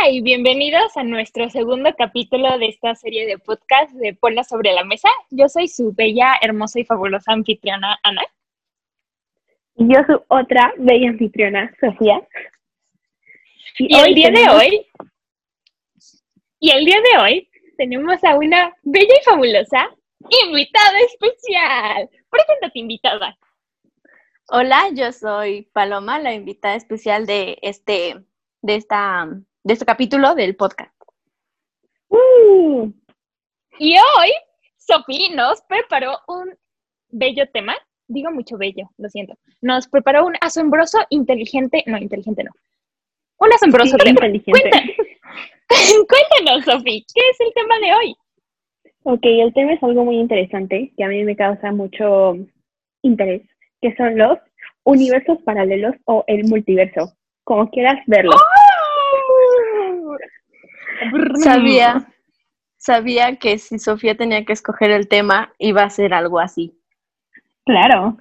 Hola y bienvenidos a nuestro segundo capítulo de esta serie de podcast de Ponla sobre la mesa. Yo soy su bella, hermosa y fabulosa anfitriona Ana. Y yo soy otra bella anfitriona, Sofía. Y, el día de hoy, y el día de hoy tenemos a una bella y fabulosa invitada especial. Preséntate, invitada. Hola, yo soy Paloma, la invitada especial de este, de esta, de este capítulo del podcast. Uh. Y hoy, Sofía nos preparó un bello tema. Digo mucho bello, lo siento. Nos preparó un asombroso, inteligente, no, inteligente no. Un asombroso Sí, tema. inteligente. Cuéntanos, Cuéntanos, Sofía, ¿qué es el tema de hoy? Ok, el tema es algo muy interesante que a mí me causa mucho interés, que son los universos paralelos o el multiverso, como quieras verlo. Sabía, sabía que si Sofía tenía que escoger el tema, iba a ser algo así. Claro,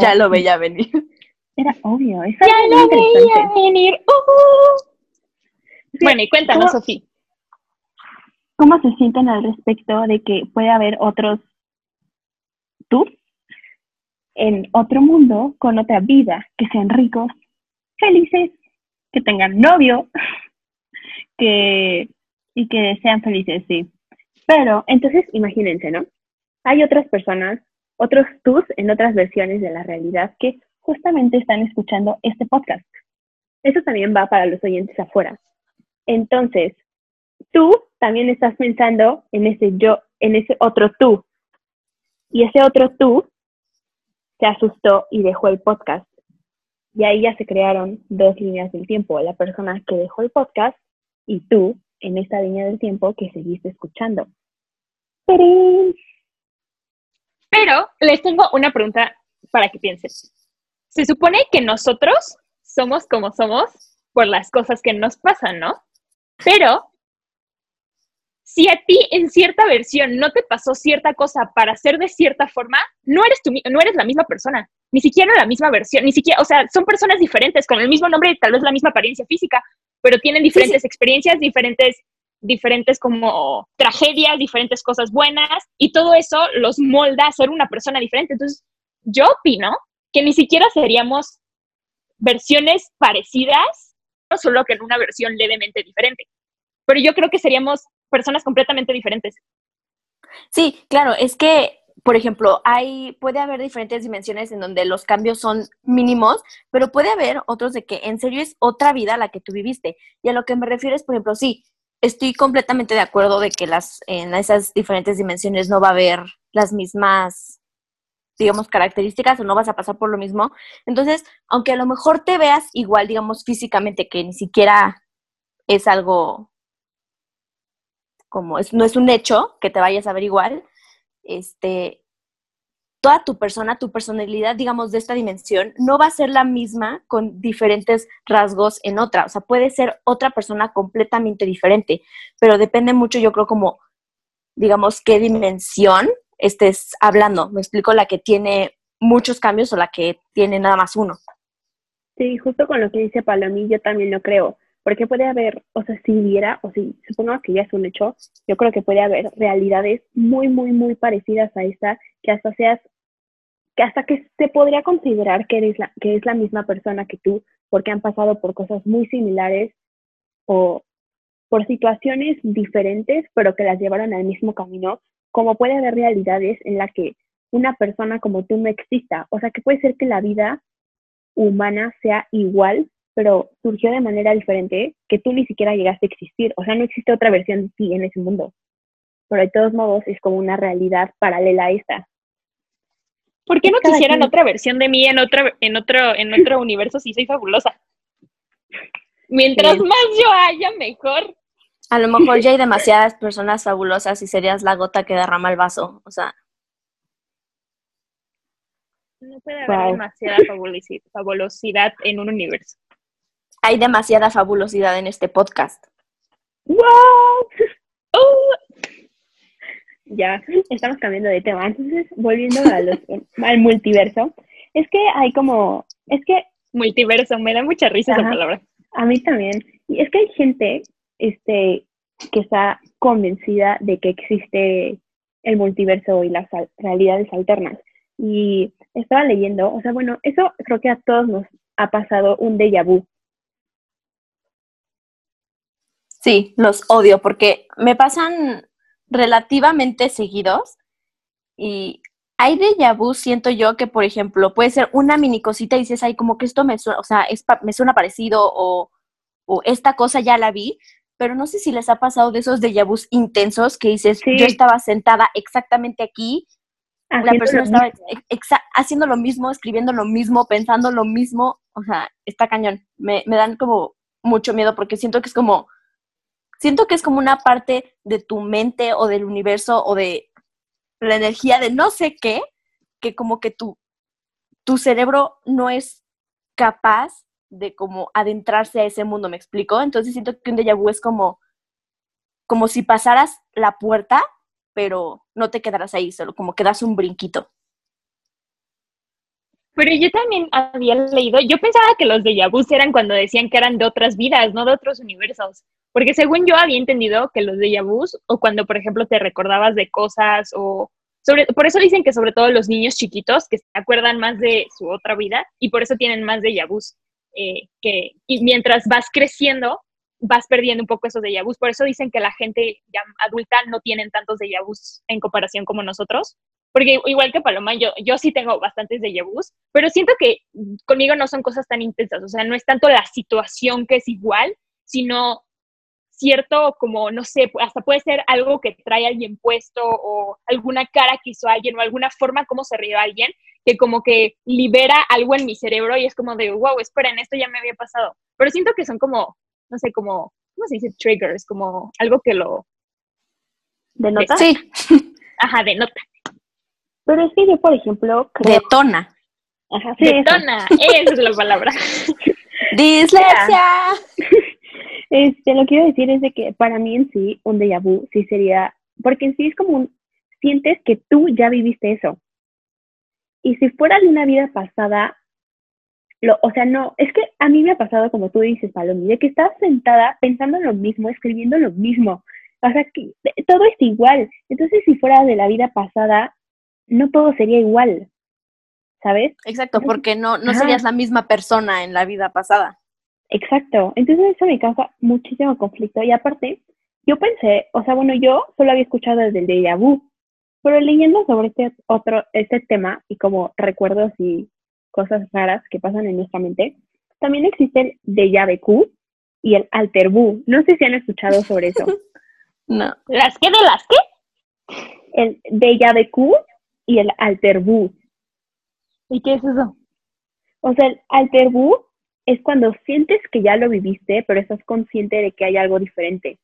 Ya lo veía venir. era obvio, es Ya lo veía venir. uh. Sí, Bueno, y cuéntanos, ¿cómo- Sofía. ¿Cómo se sienten al respecto de que puede haber otros tú en otro mundo con otra vida, que sean ricos, felices, que tengan novio, que y que sean felices, sí. Pero entonces imagínense, ¿no? Hay otras personas, otros tus en otras versiones de la realidad que justamente están escuchando este podcast. Eso también va para los oyentes afuera. Entonces, tú también estás pensando en ese yo, en ese otro tú. Y ese otro tú se asustó y dejó el podcast. Y ahí ya se crearon dos líneas del tiempo, la persona que dejó el podcast y tú en esta línea del tiempo que seguiste escuchando. Pero les tengo una pregunta para que piensen. Se supone que nosotros somos como somos por las cosas que nos pasan, ¿no? Pero si a ti en cierta versión no te pasó cierta cosa para ser de cierta forma, no eres tú, no eres la misma persona, ni siquiera la misma versión, ni siquiera, o sea, son personas diferentes con el mismo nombre y tal vez la misma apariencia física, pero tienen diferentes experiencias, diferentes diferentes como tragedias, diferentes cosas buenas y todo eso los molda a ser una persona diferente. Entonces, yo opino que ni siquiera seríamos versiones parecidas, no solo que en una versión levemente diferente. Pero yo creo que seríamos personas completamente diferentes. Sí, claro, es que, por ejemplo, hay, puede haber diferentes dimensiones en donde los cambios son mínimos, pero puede haber otros de que en serio es otra vida la que tú viviste. Y a lo que me refiero es, por ejemplo, sí, estoy completamente de acuerdo de que las, en esas diferentes dimensiones no va a haber las mismas, digamos, características o no vas a pasar por lo mismo. Entonces, aunque a lo mejor te veas igual, digamos, físicamente, que ni siquiera es algo como es, no es un hecho que te vayas a ver igual, este, toda tu persona, tu personalidad, digamos, de esta dimensión, no va a ser la misma con diferentes rasgos en otra. O sea, puede ser otra persona completamente diferente, pero depende mucho, yo creo, como, digamos, qué dimensión estés hablando. Me explico, la que tiene muchos cambios o la que tiene nada más uno. Sí, justo con lo que dice Palomí, yo también lo creo. Porque puede haber, o sea, si hubiera, o si supongamos que ya es un hecho, yo creo que puede haber realidades muy, muy, muy parecidas a esta, que hasta seas, que hasta que se podría considerar que eres la, que es la misma persona que tú, porque han pasado por cosas muy similares o por situaciones diferentes, pero que las llevaron al mismo camino, como puede haber realidades en las que una persona como tú no exista. O sea, que puede ser que la vida humana sea igual, pero surgió de manera diferente, que tú ni siquiera llegaste a existir. O sea, no existe otra versión de ti en ese mundo. Pero de todos modos es como una realidad paralela a esta. ¿Por qué no Cada quisieran quien- otra versión de mí en otro, en otro, en otro universo si soy fabulosa? Mientras Sí. más yo haya, mejor. A lo mejor ya hay demasiadas personas fabulosas y serías la gota que derrama el vaso. O sea, No puede haber Wow. demasiada fabulosi- fabulosidad en un universo. Hay demasiada fabulosidad en este podcast. ¡Wow! Ya, estamos cambiando de tema. Entonces, volviendo a los, al multiverso, es que hay como, es que Multiverso, me da mucha risa esa Ajá. palabra. a mí también, y es que hay gente este, que está convencida de que existe el multiverso y las realidades alternas. Y estaba leyendo, o sea, bueno, eso creo que a todos nos ha pasado un déjà vu. Sí, los odio porque me pasan relativamente seguidos y hay déjà vu, siento yo que, por ejemplo, puede ser una mini cosita y dices, ay, como que esto me suena, o sea, es me suena parecido o, o, esta cosa ya la vi, pero no sé si les ha pasado de esos déjà vus intensos que dices, yo estaba sentada exactamente aquí, la persona estaba haciendo lo mismo, escribiendo lo mismo, pensando lo mismo, o sea, está cañón. Me, me dan como mucho miedo porque siento que es como, siento que es como una parte de tu mente o del universo o de la energía de no sé qué, que como que tu, tu cerebro no es capaz de como adentrarse a ese mundo, ¿me explico? Entonces siento que un déjà vu es como, como si pasaras la puerta, pero no te quedarás ahí, solo como que das un brinquito. Pero yo también había leído, yo pensaba que los déjà vu eran cuando decían que eran de otras vidas, no de otros universos. Porque según yo había entendido que los déjà vu, o cuando, por ejemplo, te recordabas de cosas, o sobre, por eso dicen que sobre todo los niños chiquitos, que se acuerdan más de su otra vida, y por eso tienen más déjà vu. Eh, que y mientras vas creciendo, vas perdiendo un poco esos déjà vus. Por eso dicen que la gente ya adulta no tienen tantos déjà vus en comparación como nosotros. Porque igual que Paloma, yo, yo sí tengo bastantes déjà vus, pero siento que conmigo no son cosas tan intensas. O sea, no es tanto la situación que es igual, sino cierto como, no sé, hasta puede ser algo que trae alguien puesto o alguna cara que hizo alguien o alguna forma como se rió alguien que como que libera algo en mi cerebro y es como de, wow, esperen, esto ya me había pasado. Pero siento que son como, no sé, como, ¿cómo se dice? Triggers, como algo que lo... ¿Denota? Sí. Ajá, denota. Pero es que yo, por ejemplo, creo... Detona. Ajá, sí, Detona, esa es la palabra. Dislexia. Este, lo que quiero decir es de que para mí en sí, un déjà vu sí sería, porque en sí es como un, sientes que tú ya viviste eso. Y si fuera de una vida pasada, lo, o sea, no, es que a mí me ha pasado, como tú dices, Palomi, de que estás sentada pensando en lo mismo, escribiendo lo mismo. O sea, que todo es igual. Entonces, si fuera de la vida pasada, no todo sería igual. ¿Sabes? Exacto, porque no, no serías la misma persona en la vida pasada. Exacto. Entonces, eso me causa muchísimo conflicto. Y aparte, yo pensé, o sea, bueno, yo solo había escuchado desde el déjà vu, pero leyendo sobre este otro, este tema y como recuerdos y cosas raras que pasan en nuestra mente, también existe el déjà vu y el alter vu. No sé si han escuchado sobre eso. no. ¿Las qué de las qué? El déjà vu y el alter vu. ¿Y qué es eso? O sea, el alter vu es cuando sientes que ya lo viviste, pero estás consciente de que hay algo diferente.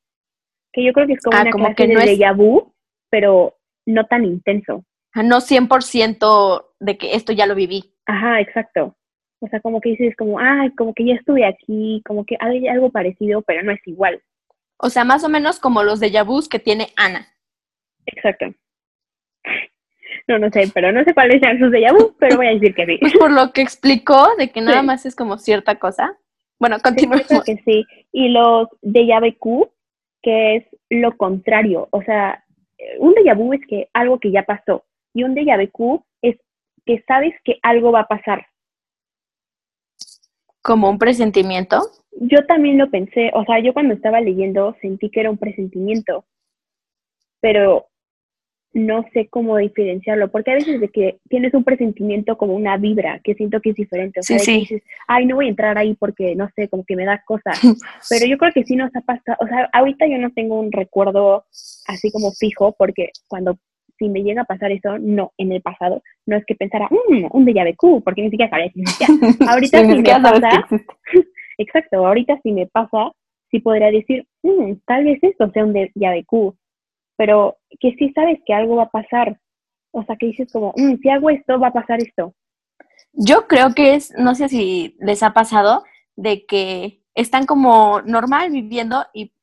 Que yo creo que es como ah, una clase de déjà vu, pero no tan intenso. No 100% de que esto ya lo viví. Ajá, exacto. O sea, como que dices como, ah, como que ya estuve aquí, como que hay algo parecido, pero no es igual. O sea, más o menos como los de vus que tiene Ana. Exacto. No, no sé, pero no sé cuáles sean sus de vu, pero voy a decir que sí. Pues por lo que explicó, de que nada más es como cierta cosa. Bueno, continuemos. Sí, que sí. Y los de Q, que es lo contrario. O sea, un déjà vu es que algo que ya pasó y un déjà vu es que sabes que algo va a pasar. ¿Como un presentimiento? Yo también lo pensé, o sea, yo cuando estaba leyendo sentí que era un presentimiento, pero no sé cómo diferenciarlo, porque a veces de que tienes un presentimiento como una vibra, que siento que es diferente, o sea, sí, dices, ay, no voy a entrar ahí porque, no sé, como que me da cosas, pero yo creo que sí nos ha pasado, o sea, ahorita yo no tengo un recuerdo así como fijo, porque cuando, si me llega a pasar eso, no, en el pasado, no es que pensara, mmm, un déjà vu, porque ni siquiera sabía. Ahorita si me pasa, exacto, ahorita si me pasa, sí podría decir, mmm, tal vez esto sea un déjà vu, pero que sí sabes que algo va a pasar. O sea, que dices como, mm, si hago esto, va a pasar esto. Yo creo que es, no sé si les ha pasado, de que están como normal viviendo y,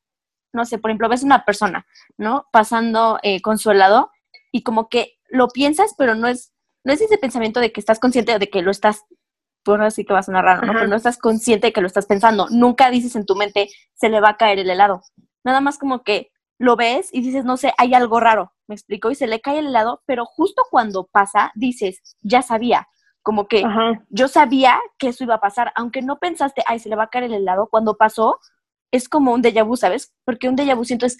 no sé, por ejemplo, ves una persona, ¿no? Pasando eh, con su helado y como que lo piensas, pero no es, no es ese pensamiento de que estás consciente de que lo estás, pues así que va a sonar raro, ¿no? Pero no estás consciente de que lo estás pensando. Nunca dices en tu mente, se le va a caer el helado. nada más como que lo ves y dices, no sé, hay algo raro, me explico, y se le cae el helado, pero justo cuando pasa, dices, ya sabía, como que yo sabía que eso iba a pasar, aunque no pensaste, ay, se le va a caer el helado, cuando pasó, es como un déjà vu, ¿sabes? Porque un déjà vu siento es,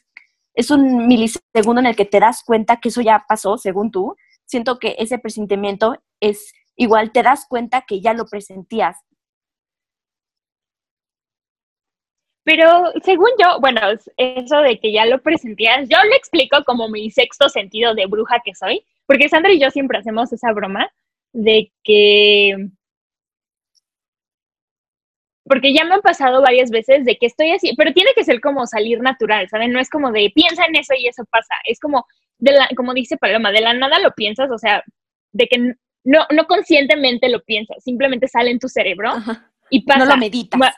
es un milisegundo en el que te das cuenta que eso ya pasó, según tú. Siento que ese presentimiento es igual, te das cuenta que ya lo presentías. Pero según yo, bueno, eso de que ya lo presentías, yo le explico como mi sexto sentido de bruja que soy, porque Sandra y yo siempre hacemos esa broma de que porque ya me han pasado varias veces de que estoy así, pero tiene que ser como salir natural, ¿saben? No es como de piensa en eso y eso pasa, es como de la, como dice Paloma, de la nada lo piensas, o sea, de que no, no conscientemente lo piensas, simplemente sale en tu cerebro y pasa. No lo meditas.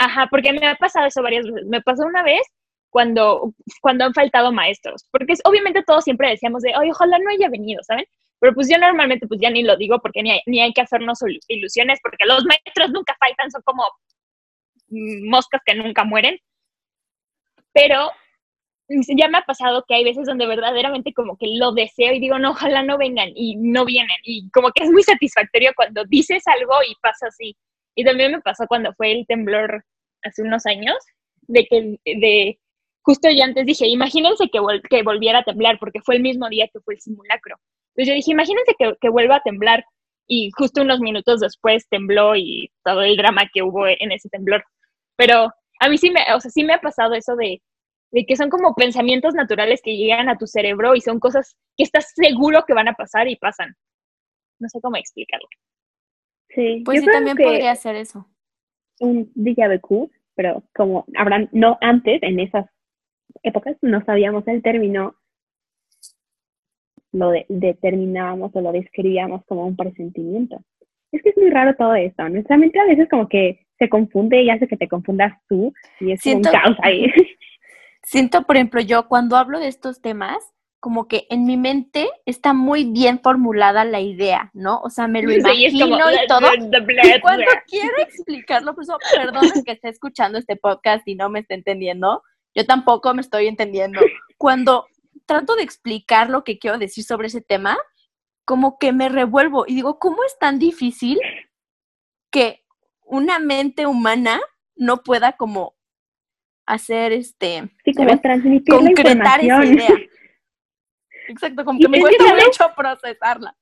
Ajá, porque me ha pasado eso varias veces. Me pasó una vez cuando, cuando han faltado maestros, porque obviamente todos siempre decíamos de, ay, ojalá no haya venido, ¿saben? Pero pues yo normalmente pues ya ni lo digo porque ni hay, ni hay que hacernos ilusiones porque los maestros nunca faltan, son como moscas que nunca mueren. Pero ya me ha pasado que hay veces donde verdaderamente como que lo deseo y digo, no, ojalá no vengan y no vienen. Y como que es muy satisfactorio cuando dices algo y pasa así. Y también me pasó cuando fue el temblor hace unos años, de que de justo yo antes dije, imagínense que, que volviera a temblar, porque fue el mismo día que fue el simulacro. Entonces yo dije, imagínense que, que vuelva a temblar y justo unos minutos después tembló y todo el drama que hubo en ese temblor. Pero a mí sí me, o sea, sí me ha pasado eso de, de que son como pensamientos naturales que llegan a tu cerebro y son cosas que estás seguro que van a pasar y pasan. No sé cómo explicarlo. Sí, pues sí, también podría ser eso. Un déjà vu, pero como habrán, no antes, en esas épocas, no sabíamos el término, lo determinábamos o lo describíamos como un presentimiento. Es que es muy raro todo esto. Nuestra mente a veces como que se confunde y hace que te confundas tú y es un caos ahí. Siento, por ejemplo, yo cuando hablo de estos temas, como que en mi mente está muy bien formulada la idea, ¿no? O sea, me lo imagino y todo. y cuando quiero explicarlo, por eso, perdón que esté escuchando este podcast y no me esté entendiendo, yo tampoco me estoy entendiendo. Cuando trato de explicar lo que quiero decir sobre ese tema, como que me revuelvo y digo, ¿cómo es tan difícil que una mente humana no pueda como hacer este sí, como transmitir concretar esa idea? Exacto, como que me cuesta mucho procesarla.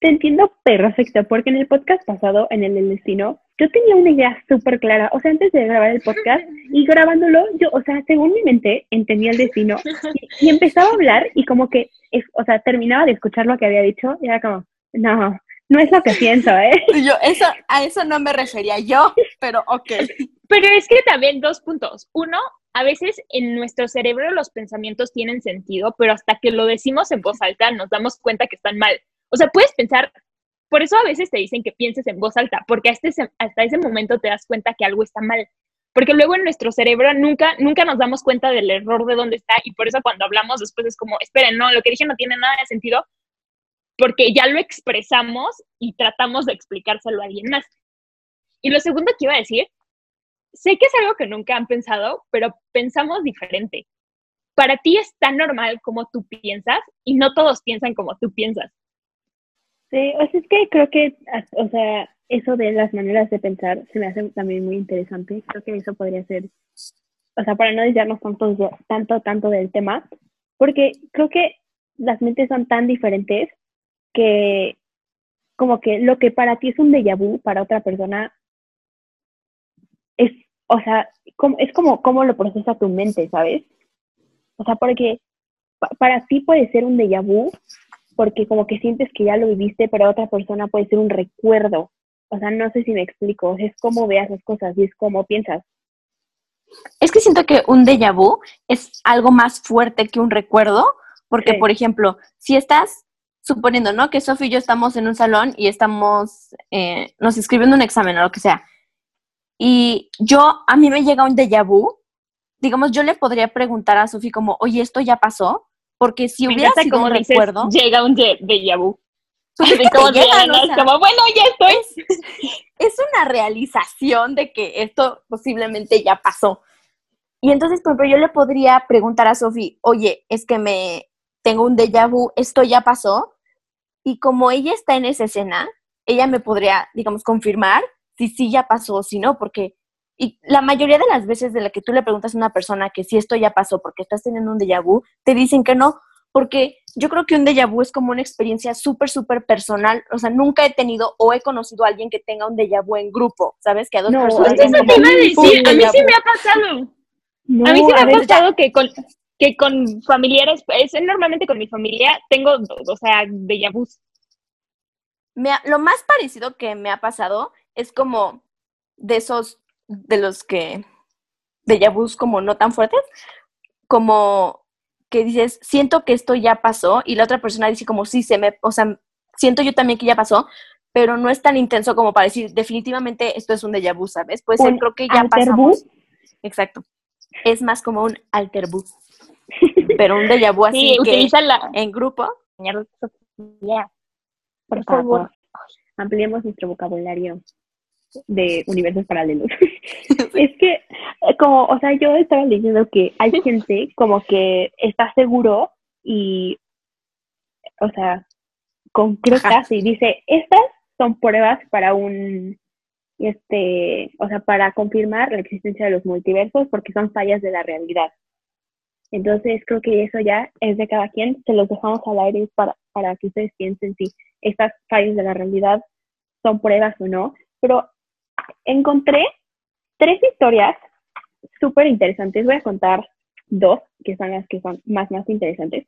Te entiendo perfecto, porque en el podcast pasado, en el del destino, yo tenía una idea súper clara. O sea, antes de grabar el podcast y grabándolo, yo, o sea, según mi mente, entendía el destino y, empezaba a hablar y como que, o sea, terminaba de escuchar lo que había dicho y era como, no, no es lo que siento, ¿eh? Yo, eso, a eso no me refería yo, pero ok. Pero es que también dos puntos. Uno, a veces en nuestro cerebro los pensamientos tienen sentido, pero hasta que lo decimos en voz alta nos damos cuenta que están mal. O sea, puedes pensar, por eso a veces te dicen que pienses en voz alta, porque hasta ese, hasta ese momento te das cuenta que algo está mal. Porque luego en nuestro cerebro nunca, nunca nos damos cuenta del error de dónde está y por eso cuando hablamos después es como, esperen, no, lo que dije no tiene nada de sentido, porque ya lo expresamos y tratamos de explicárselo a alguien más. Y lo segundo que iba a decir sé que es algo que nunca han pensado, pero pensamos diferente. Para ti es tan normal como tú piensas y no todos piensan como tú piensas. Sí, o sea, es que creo que, o sea, eso de las maneras de pensar se me hace también muy interesante. Creo que eso podría ser, o sea, para no desviarnos tanto, tanto, tanto del tema, porque creo que las mentes son tan diferentes que como que lo que para ti es un déjà vu, para otra persona es, o sea, es como cómo lo procesa tu mente, ¿sabes? O sea, porque para ti puede ser un déjà vu, porque como que sientes que ya lo viviste, pero otra persona puede ser un recuerdo. O sea, no sé si me explico, es como veas las cosas y es como piensas. Es que siento que un déjà vu es algo más fuerte que un recuerdo, porque, por ejemplo, si estás suponiendo, ¿no? Que Sofía y yo estamos en un salón y estamos, eh, nos escribiendo un examen o lo que sea, y yo, a mí me llega un déjà vu, digamos, yo le podría preguntar a Sofi como, oye, ¿esto ya pasó? Porque si hubiera sido un recuerdo... Llega un déjà vu. como, bueno, ya estoy. Es, una realización de que esto posiblemente ya pasó. Y entonces, por ejemplo, yo le podría preguntar a Sofi, oye, es que me tengo un déjà vu, esto ya pasó. Y como ella está en esa escena, ella me podría, digamos, confirmar si sí ya pasó o si no, porque y la mayoría de las veces de la que tú le preguntas a una persona que si esto ya pasó porque estás teniendo un déjà vu, te dicen que no, porque yo creo que un déjà vu es como una experiencia súper, súper personal. O sea, nunca he tenido o he conocido a alguien que tenga un déjà vu en grupo, ¿sabes? Que a dos no, personas. Eso te iba a decir, a mí sí me ha pasado. a mí sí me ha pasado que con, que con familiares, es, normalmente con mi familia, tengo, o sea, déjà vus. Me lo más parecido que me ha pasado es como de esos, de los que, déjà vus como no tan fuertes, como que dices, siento que esto ya pasó y la otra persona dice como, sí, se me, o sea, siento yo también que ya pasó, pero no es tan intenso como para decir, definitivamente esto es un déjà vu, ¿sabes? Pues creo que ya pasamos. Exacto. Es más como un alter pero un déjà vu así sí, que la... en grupo. Por favor, ampliemos nuestro vocabulario de universos paralelos. es que, eh, como, o sea, yo estaba diciendo que hay gente como que está seguro y, o sea, concreta y dice, estas son pruebas para un, este, o sea, para confirmar la existencia de los multiversos porque son fallas de la realidad. Entonces creo que eso ya es de cada quien, se los dejamos al aire para, para que ustedes piensen si estas fallas de la realidad son pruebas o no, pero encontré tres historias súper interesantes. Voy a contar dos, que son las que son más, más interesantes.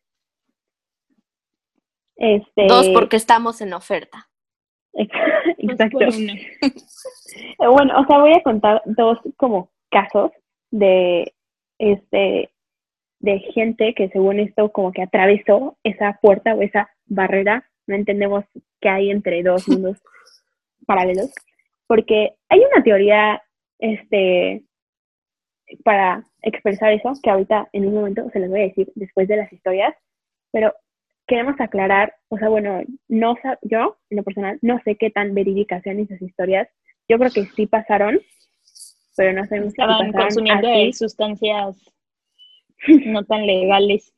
Este... Dos porque estamos en oferta. Exacto. bueno, o sea, voy a contar dos como casos de este de gente que según esto como que atravesó esa puerta o esa barrera, no entendemos qué hay entre dos mundos paralelos, porque hay una teoría este, para expresar eso, que ahorita en un momento se les voy a decir después de las historias, pero queremos aclarar, o sea, bueno, no yo, en lo personal, no sé qué tan verídicas sean esas historias. Yo creo que sí pasaron, pero no sabemos si pasaron consumiendo sustancias no tan legales.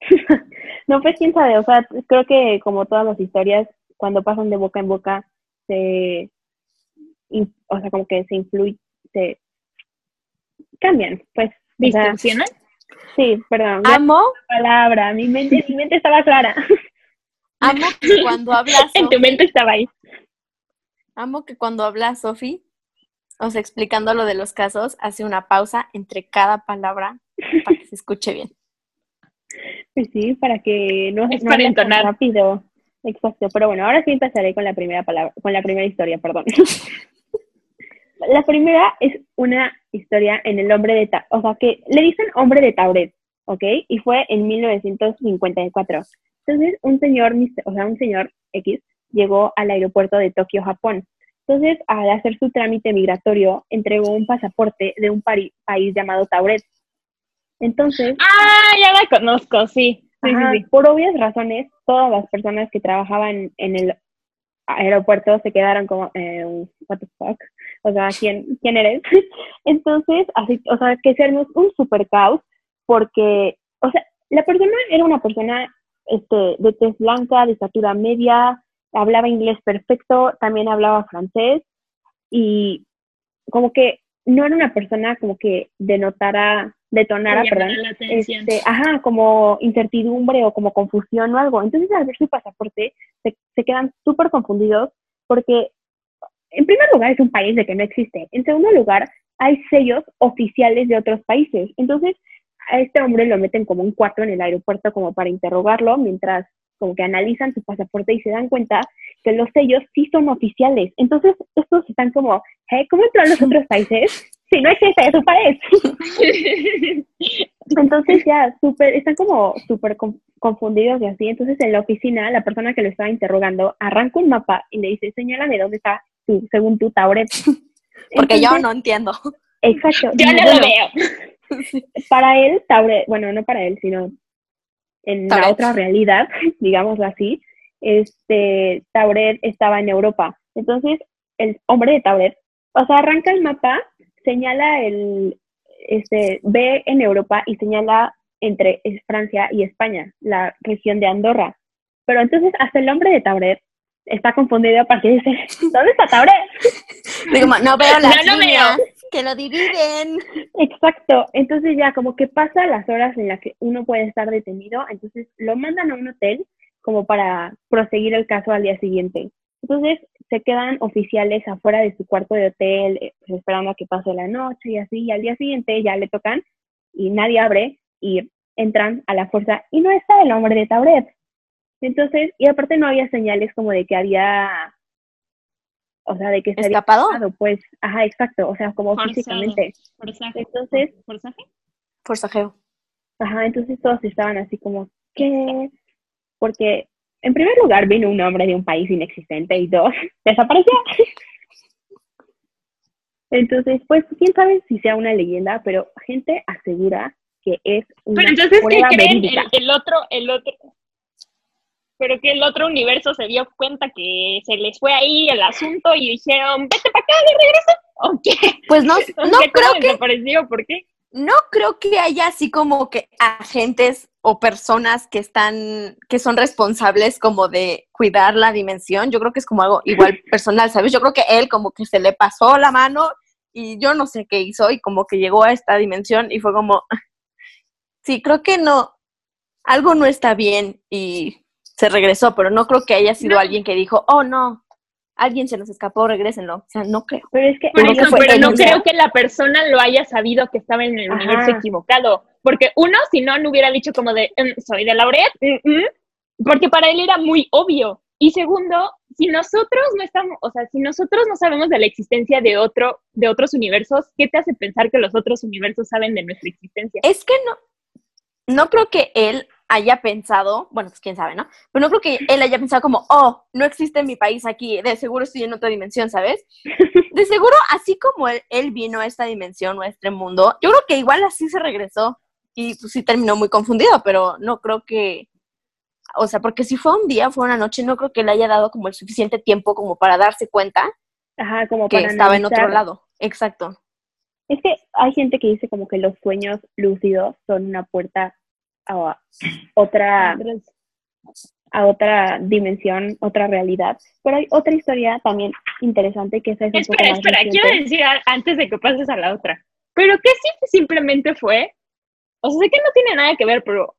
no, pues quién sabe, o sea, creo que como todas las historias, cuando pasan de boca en boca, se o sea, como que se influye, se cambian, pues. ¿Distorsionan? sí, perdón. Amo. palabra, mi mente, mi mente estaba clara. Amo que cuando hablas. en tu mente estaba ahí. Amo que cuando habla Sofi, o sea, explicando lo de los casos, hace una pausa entre cada palabra para que se escuche bien. Pues sí, para que no, es para entonar rápido. Exacto, pero bueno, ahora sí empezaré con la primera palabra, con la primera historia, perdón. La primera es una historia en el hombre de Tauret, o sea, que le dicen hombre de Tauret, ¿ok? Y fue en 1954. Entonces, un señor, o sea, un señor X llegó al aeropuerto de Tokio, Japón. Entonces, al hacer su trámite migratorio, entregó un pasaporte de un país llamado Tauret. Entonces... Ah, ya la conozco, sí. Sí, sí, Por obvias razones, todas las personas que trabajaban en el aeropuerto se quedaron como, eh, what the fuck, o sea, ¿quién, quién eres? Entonces, así, o sea, que se un super caos, porque, o sea, la persona era una persona este, de tez blanca, de estatura media, hablaba inglés perfecto, también hablaba francés, y como que no era una persona como que denotara detonara, perdón, este, ajá, como incertidumbre o como confusión o algo. Entonces, al ver su pasaporte, se, se quedan súper confundidos porque, en primer lugar, es un país de que no existe. En segundo lugar, hay sellos oficiales de otros países. Entonces, a este hombre lo meten como un cuarto en el aeropuerto como para interrogarlo, mientras como que analizan su pasaporte y se dan cuenta que los sellos sí son oficiales. Entonces, estos están como, ¿eh? ¿cómo entran los otros países? Sí, no existe, es un país. Entonces ya súper, están como súper confundidos y así. Entonces en la oficina, la persona que lo estaba interrogando arranca un mapa y le dice, señálame dónde está tú, según tu Tauret. Porque yo no entiendo. Exacto. Yo no lo veo. Para él, Tauret, bueno, no para él, sino en la otra realidad, digámoslo así, este, Tauret estaba en Europa. Entonces, el hombre de Tauret, o sea, arranca el mapa señala el, este, ve en Europa y señala entre Francia y España, la región de Andorra. Pero entonces hasta el nombre de Tauret está confundido porque dice, ¿dónde está Tauret? Digo, no veo las No, no veo. líneas que lo dividen. Exacto, entonces ya como que pasa las horas en las que uno puede estar detenido, entonces lo mandan a un hotel como para proseguir el caso al día siguiente. Entonces se quedan oficiales afuera de su cuarto de hotel eh, pues, esperando a que pase la noche y así, y al día siguiente ya le tocan y nadie abre y entran a la fuerza y no está el hombre de Tauret. Entonces, y aparte no había señales como de que había, o sea, de que se había ¿Escapado? escapado, pues, ajá, exacto, o sea, como Forzado. físicamente. Forzaje. Entonces, ¿Forzaje? Forcejeo. Ajá, entonces todos estaban así como, ¿qué? Porque, en primer lugar, vino un hombre de un país inexistente y dos, desapareció. Entonces, pues, quién sabe si sea una leyenda, pero gente asegura que es una Pero entonces, ¿qué creen? el otro, el otro. Pero que el otro universo se dio cuenta que se les fue ahí el asunto y dijeron, vete para acá de regreso. ¿O qué? Pues no, ¿O no creo ¿Cómo que desapareció? ¿Por qué? no creo que haya así como que agentes o personas que están, que son responsables como de cuidar la dimensión. Yo creo que es como algo igual personal, ¿sabes? Yo creo que él como que se le pasó la mano y yo no sé qué hizo y como que llegó a esta dimensión y fue como, sí, creo que no, algo no está bien y se regresó, pero no creo que haya sido No. alguien que dijo, oh no, alguien se nos escapó, regrésenlo. O sea, no creo. Pero es que Por pero no creo que la persona lo haya sabido que estaba en el Ajá. universo equivocado. Porque uno, si no, no hubiera dicho como de, "Mm, soy de Lauret, mm, mm", porque para él era muy obvio. Y segundo, si nosotros no estamos, o sea, si nosotros no sabemos de la existencia de otro, de otros universos, ¿qué te hace pensar que los otros universos saben de nuestra existencia? Es que no, no creo que él haya pensado, bueno, pues quién sabe, ¿no? Pero no creo que él haya pensado como, oh, no existe mi país aquí, de seguro estoy en otra dimensión, ¿sabes? De seguro, así como él, él vino a esta dimensión o a este mundo, yo creo que igual así se regresó y pues sí terminó muy confundido, pero no creo que, o sea, porque si fue un día, fue una noche, no creo que le haya dado como el suficiente tiempo como para darse cuenta Ajá, como que para estaba en otro lado. Exacto. Es que hay gente que dice como que los sueños lúcidos son una puerta a otra, a otra dimensión, otra realidad. Pero hay otra historia también interesante que esa es un poco Espera, espera, reciente. quiero decir antes de que pases a la otra. Pero que sí simplemente fue, o sea, sé que no tiene nada que ver, pero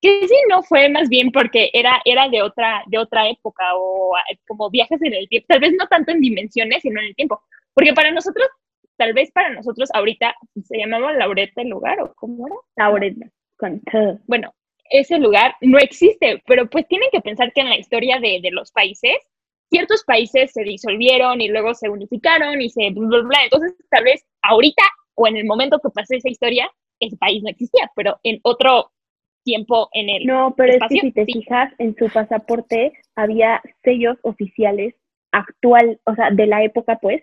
que sí no fue más bien porque era, era de otra, de otra época o como viajes en el tiempo, tal vez no tanto en dimensiones, sino en el tiempo. Porque para nosotros, tal vez para nosotros ahorita se llamaba Laureta el lugar o cómo era. Lauret con T. bueno, ese lugar no existe, pero pues tienen que pensar que en la historia de, de los países, ciertos países se disolvieron y luego se unificaron y se bla, bla, bla. Entonces, tal vez ahorita o en el momento que pasó esa historia, ese país no existía, pero en otro tiempo en el... No, pero es que si te sí. fijas, en su pasaporte había sellos oficiales actual, o sea, de la época, pues,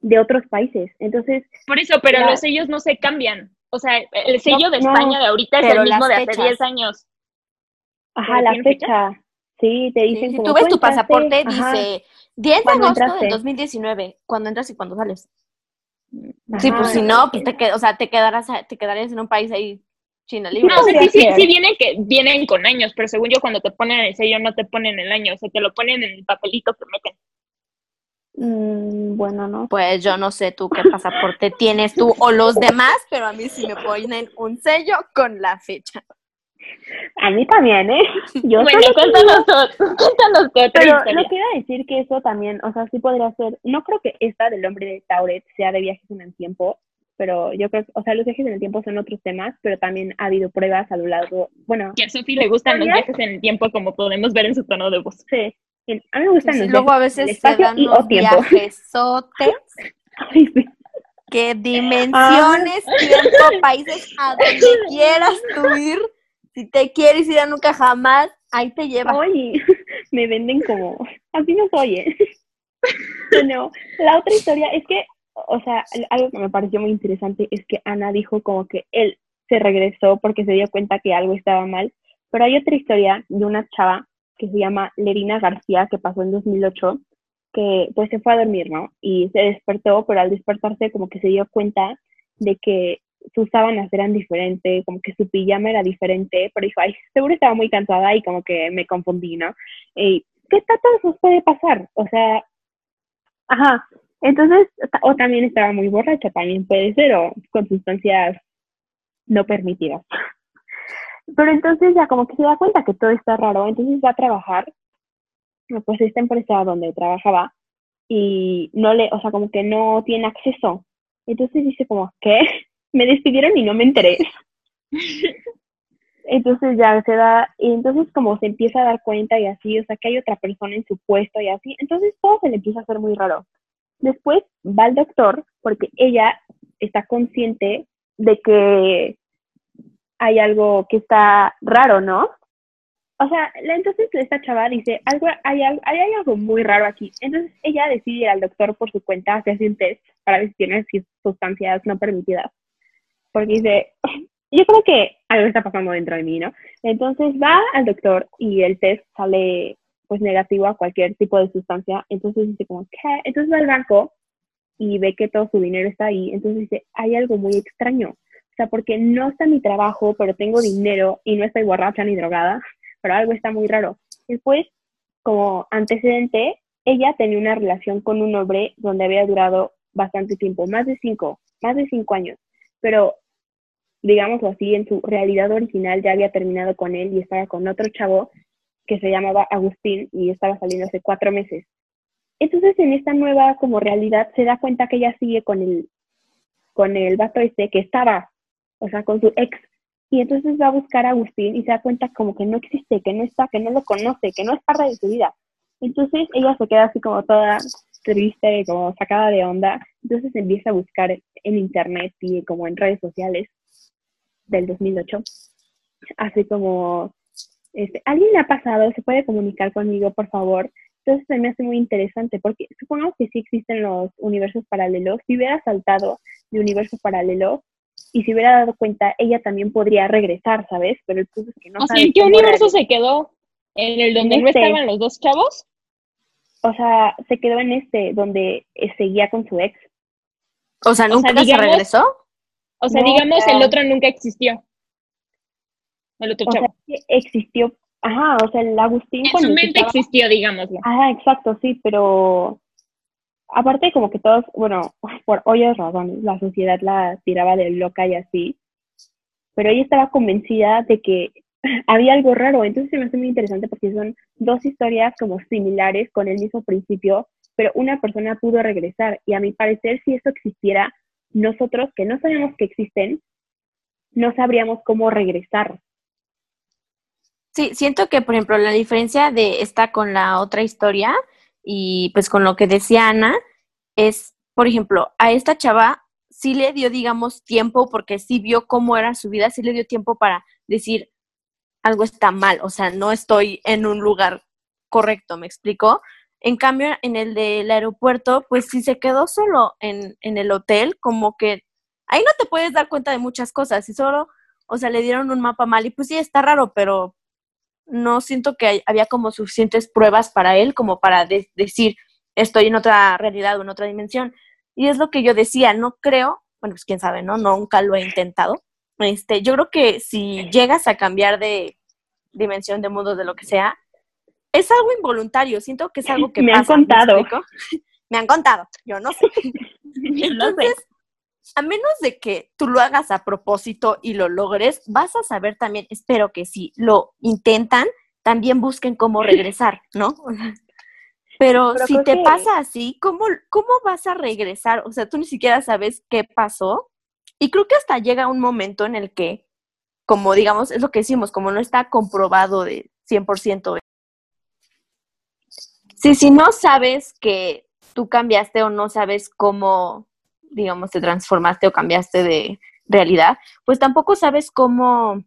de otros países. Entonces, Por eso, pero La- los sellos no se cambian. O sea, el sello de no, España de ahorita es el mismo de hace fechas. 10 años. ajá, ¿Pero la fecha? fecha. Sí, te Sí, dicen si como tú ves tu pasaporte, ajá, dice 10 de ¿Cuándo agosto del 2019, cuando entras y cuando sales. ajá. Sí, pues si no, pues te, qued- o sea, te, quedarás, te quedarías en un país ahí china libre. No, o sea, sí, sí, sí vienen, que, vienen con años, pero según yo cuando te ponen el sello no te ponen el año, o sea, te lo ponen en el papelito que meten. Mm, bueno, no. Pues yo no sé tú qué pasaporte tienes tú o los demás, pero a mí sí me ponen un sello con la fecha. A mí también, ¿eh? Yo bueno, cuéntanos, tu- cuéntanos otra Pero iba a decir que eso también, o sea, sí podría ser, no creo que esta del hombre de Tauret sea de viajes en el tiempo, pero yo creo o sea, los viajes en el tiempo son otros temas, pero también ha habido pruebas a lo largo, bueno, Que a Sofi le gustan los viajes en el tiempo, como podemos ver en su tono de voz. sí, a mí me gustan los luego a veces se dan y unos viajesotes, Ay, sí. que dimensiones, tiempo, países, a donde quieras tú ir. Si te quieres ir a nunca jamás, ahí te lleva. Oye, me venden como, así no soy, ¿eh? Bueno, la otra historia es que, o sea, algo que me pareció muy interesante es que Ana dijo como que él se regresó porque se dio cuenta que algo estaba mal, pero hay otra historia de una chava que se llama Lerina García que pasó en 2008 que pues se fue a dormir, ¿no? Y se despertó, pero al despertarse como que se dio cuenta de que sus sábanas eran diferentes, como que su pijama era diferente, pero dijo, ay, seguro estaba muy cansada y como que me confundí, ¿no? Y, ¿qué tanto puede pasar? O sea, ajá, entonces, o también estaba muy borracha, también puede ser, o con sustancias no permitidas. Pero entonces ya como que se da cuenta que todo está raro, entonces va a trabajar, pues esta empresa donde trabajaba, y no le, o sea, como que no tiene acceso. Entonces dice como, ¿qué? Me despidieron y no me enteré. entonces ya se da, y entonces como se empieza a dar cuenta y así, o sea, que hay otra persona en su puesto y así, entonces todo se le empieza a hacer muy raro. Después va al doctor porque ella está consciente de que hay algo que está raro, ¿no? O sea, entonces esta chava dice, algo, hay, hay, algo muy raro aquí. Entonces ella decide ir al doctor por su cuenta, hacerse un test para ver si tiene sustancias no permitidas. Porque dice, yo creo que algo está pasando dentro de mí, ¿no? Entonces va al doctor y el test sale pues negativo a cualquier tipo de sustancia. Entonces dice como, ¿qué? Entonces va al banco y ve que todo su dinero está ahí. Entonces dice, hay algo muy extraño porque no está mi trabajo, pero tengo dinero y no estoy borracha ni drogada, pero algo está muy raro. Después, como antecedente, ella tenía una relación con un hombre donde había durado bastante tiempo, más de cinco, más de cinco años, pero digámoslo así, en su realidad original ya había terminado con él y estaba con otro chavo que se llamaba Agustín y estaba saliendo hace cuatro meses. Entonces, en esta nueva como realidad se da cuenta que ella sigue con el, con el vato este que estaba o sea, con su ex. Y entonces va a buscar a Agustín y se da cuenta como que no existe, que no está, que no lo conoce, que no es parte de su vida. Entonces ella se queda así como toda triste, como sacada de onda. Entonces empieza a buscar en internet y como en redes sociales del 2008. Así como, este, ¿alguien ha pasado? ¿Se puede comunicar conmigo, por favor? Entonces se me hace muy interesante porque supongamos que sí existen los universos paralelos. Si hubiera saltado de universo paralelo, y si hubiera dado cuenta, ella también podría regresar, ¿sabes? Pero el punto es que no. O sea, ¿en qué universo se quedó? ¿En el donde no este. estaban los dos chavos? O sea, se quedó en este, donde eh, seguía con su ex. O sea, ¿nunca se regresó? O sea, digamos, el otro nunca existió. El otro chavo. Sea, existió, ajá, o sea, el Agustín. En su mente existió, digámoslo. Ajá, exacto, sí, pero aparte como que todos, bueno, por obvias razones, la sociedad la tiraba de loca y así, pero ella estaba convencida de que había algo raro, entonces se me hace muy interesante porque son dos historias como similares con el mismo principio, pero una persona pudo regresar y a mi parecer si eso existiera, nosotros que no sabemos que existen, no sabríamos cómo regresar. Sí, siento que, por ejemplo, la diferencia de esta con la otra historia y pues con lo que decía Ana, es, por ejemplo, a esta chava sí le dio, digamos, tiempo, porque sí vio cómo era su vida, sí le dio tiempo para decir, algo está mal, o sea, no estoy en un lugar correcto, ¿me explico? En cambio, en el del aeropuerto, pues si se quedó solo en, en el hotel, como que ahí no te puedes dar cuenta de muchas cosas, y solo, o sea, le dieron un mapa mal y pues sí, está raro, pero no siento que había como suficientes pruebas para él como para decir estoy en otra realidad o en otra dimensión. Y es lo que yo decía, no creo, bueno, pues quién sabe, ¿no? Nunca lo he intentado. Este, yo creo que si llegas a cambiar de dimensión, de mundo, de lo que sea, es algo involuntario, siento que es algo que me han contado. ¿me, han contado, yo no sé. Entonces, a menos de que tú lo hagas a propósito y lo logres, vas a saber también, espero que si lo intentan, también busquen cómo regresar, ¿no? Pero, si te pasa así, ¿cómo, ¿cómo vas a regresar? O sea, tú ni siquiera sabes qué pasó. Y creo que hasta llega un momento en el que, como digamos, es lo que decimos, como no está comprobado de 100%. Sí, si no sabes que tú cambiaste o no sabes cómo digamos, te transformaste o cambiaste de realidad, pues tampoco sabes cómo,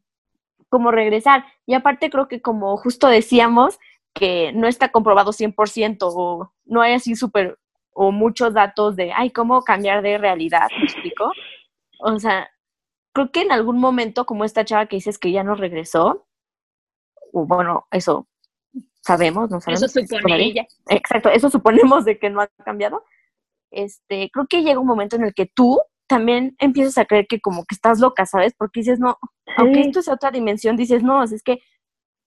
cómo regresar. Y aparte creo que como justo decíamos, que no está comprobado 100% o no hay así súper o muchos datos de, ay, cómo cambiar de realidad, ¿me explico? O sea, creo que en algún momento, como esta chava que dices que ya no regresó, o bueno, eso sabemos, no sabemos. Eso supone ella. Exacto, eso suponemos de que no ha cambiado. Este, creo que llega un momento en el que tú también empiezas a creer que como que estás loca, ¿sabes? Porque dices, no, aunque esto es otra dimensión, dices, no, es que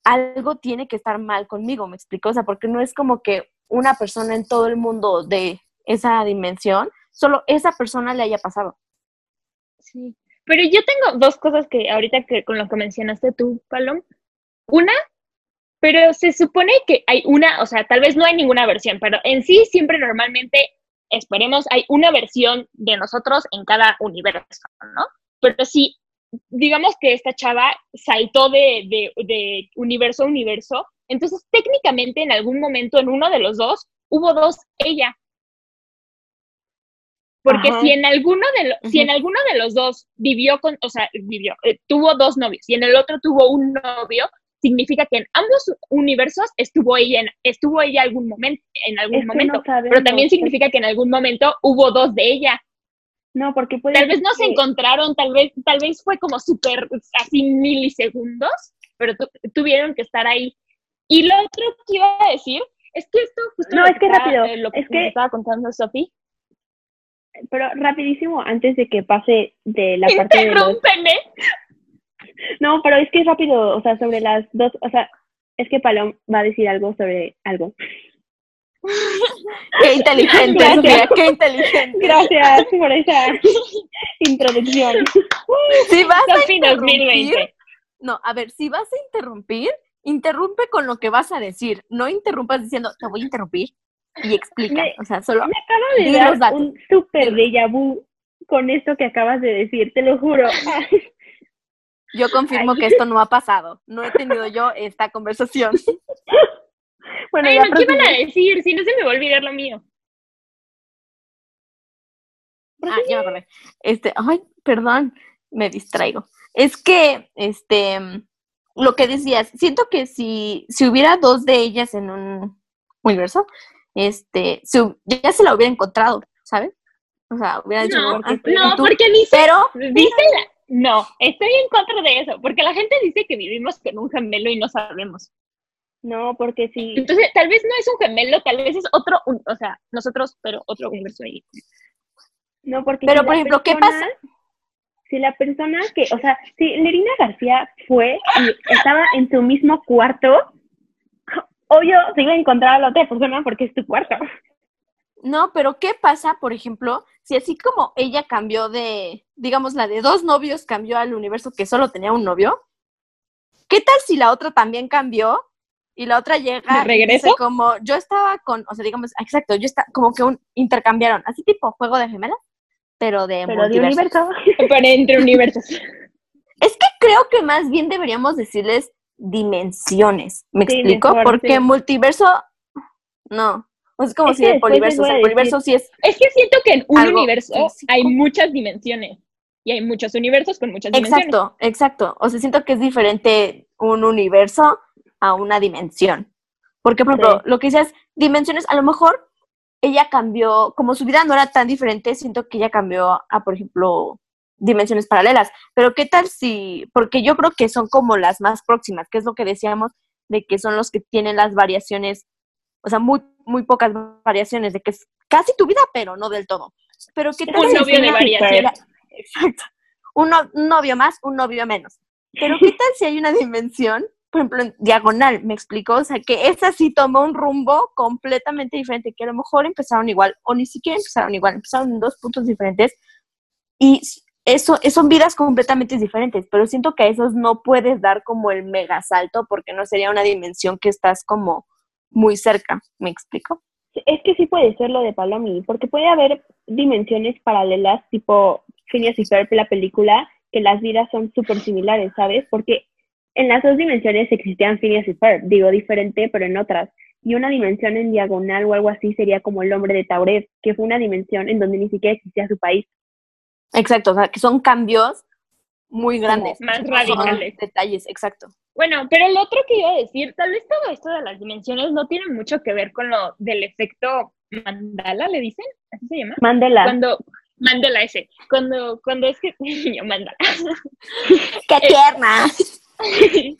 algo tiene que estar mal conmigo, ¿me explico? O sea, porque no es como que una persona en todo el mundo de esa dimensión, solo esa persona le haya pasado. Sí. Pero yo tengo dos cosas que ahorita que con lo que mencionaste tú, Palom. Una, pero se supone que hay una, o sea, tal vez no hay ninguna versión, pero en sí siempre normalmente, esperemos, hay una versión de nosotros en cada universo, ¿no? Pero sí, digamos que esta chava saltó de, de, de universo a universo, entonces técnicamente en algún momento en uno de los dos hubo dos ella. Porque Ajá. si en alguno de lo- si en alguno de los dos vivió con, o sea, vivió, eh, tuvo dos novios y en el otro tuvo un novio, significa que en ambos universos estuvo ella en, estuvo ella algún momento, en algún Es momento. no sabemos. pero también significa que en algún momento hubo dos de ella. No, porque puede Tal vez no se encontraron, tal vez, tal vez fue como súper así milisegundos, pero tu- tuvieron que estar ahí. Y lo otro que iba a decir es que esto justo No, lo es que rápido, eh, lo es que que- estaba contando Sofi. Pero rapidísimo, antes de que pase de la parte de los... No, pero es que es rápido, o sea, sobre las dos, o sea, es que Palom va a decir algo sobre algo. Qué inteligente, Gracias. Sofía, qué inteligente. Gracias por esa introducción. Si vas a interrumpir, 2020. no, a ver, si vas a interrumpir, interrumpe con lo que vas a decir, no interrumpas diciendo, te voy a interrumpir y explica, Me- o sea, solo Me acaba de dar un súper déjà vu con esto que acabas de decir, te lo juro. yo confirmo Ay. que esto no ha pasado, no he tenido yo esta conversación. Bueno, Ay, ya no, ¿qué iban a decir? Si no se me va a olvidar lo mío. Ah, ya me acordé. Este, ay, perdón, me distraigo. Es que, este, lo que decías, siento que si, si hubiera dos de ellas en un universo, este, hu- ya se la hubiera encontrado, ¿sabes? O sea, hubiera dicho, No, "Ah, no, ¿y tú?". porque dice, Pero, dice la- no, estoy en contra de eso, porque la gente dice que vivimos con un gemelo y no sabemos. No, porque sí. Entonces, tal vez no es un gemelo, tal vez es otro, un- o sea, nosotros, pero otro universo ahí. No, porque Pero, si por ejemplo, ¿qué persona- Si la persona que, o sea, si Lerina García fue y estaba en su mismo cuarto, obvio se iba a encontrar a la otra persona porque es tu cuarto. No, pero ¿qué pasa, por ejemplo, si así como ella cambió de, digamos, la de dos novios cambió al universo que solo tenía un novio? ¿Qué tal si la otra también cambió y la otra llega ¿De y dice regreso? como yo estaba con, o sea, digamos, exacto, yo estaba como que un intercambiaron, así tipo juego de gemelas, pero de Pero de universo. Pero entre universos. Es que creo que más bien deberíamos decirles dimensiones, ¿me Sí, explico? mejor, Porque sí. multiverso no, es como Es si les poliverso, o sea, el poliverso sí es Es que siento que en un universo físico. hay muchas dimensiones. Y hay muchos universos con muchas dimensiones. Exacto, exacto. O sea, siento que es diferente un universo a una dimensión. Porque, por ejemplo, Sí. lo que dices, dimensiones, a lo mejor ella cambió, como su vida no era tan diferente, siento que ella cambió a, por ejemplo, dimensiones paralelas. Pero, ¿qué tal si, porque yo creo que son como las más próximas, que es lo que decíamos, de que son los que tienen las variaciones, o sea, muy, muy pocas variaciones, de que es casi tu vida, pero no del todo. Pero, ¿qué tal Un si novio de variación. Exacto. Un, no- un novio más, un novio menos. Pero ¿qué tal si hay una dimensión, por ejemplo, en diagonal, me explico? O sea, que esa sí tomó un rumbo completamente diferente, que a lo mejor empezaron igual, o ni siquiera empezaron igual, empezaron en dos puntos diferentes, y eso, eh, son vidas completamente diferentes, pero siento que a esos no puedes dar como el mega salto, porque no sería una dimensión que estás como muy cerca, ¿me explico? Es que sí puede ser lo de Palomi, porque puede haber dimensiones paralelas, tipo Phineas y Ferb, la película, que las vidas son súper similares, ¿sabes? Porque en las dos dimensiones existían Phineas y Ferb, digo diferente, pero en otras. Y una dimensión en diagonal o algo así sería como el hombre de Tauret, que fue una dimensión en donde ni siquiera existía su país. Exacto, o sea, que son cambios muy grandes. más radicales. Detalles, exacto. Bueno, pero lo otro que iba a decir, tal vez todo esto de las dimensiones no tiene mucho que ver con lo del efecto Mandala, ¿le dicen? ¿Así se llama? Mandela. Cuando, Mandela ese, cuando, cuando es que, yo Mandala. ¡Qué tierna!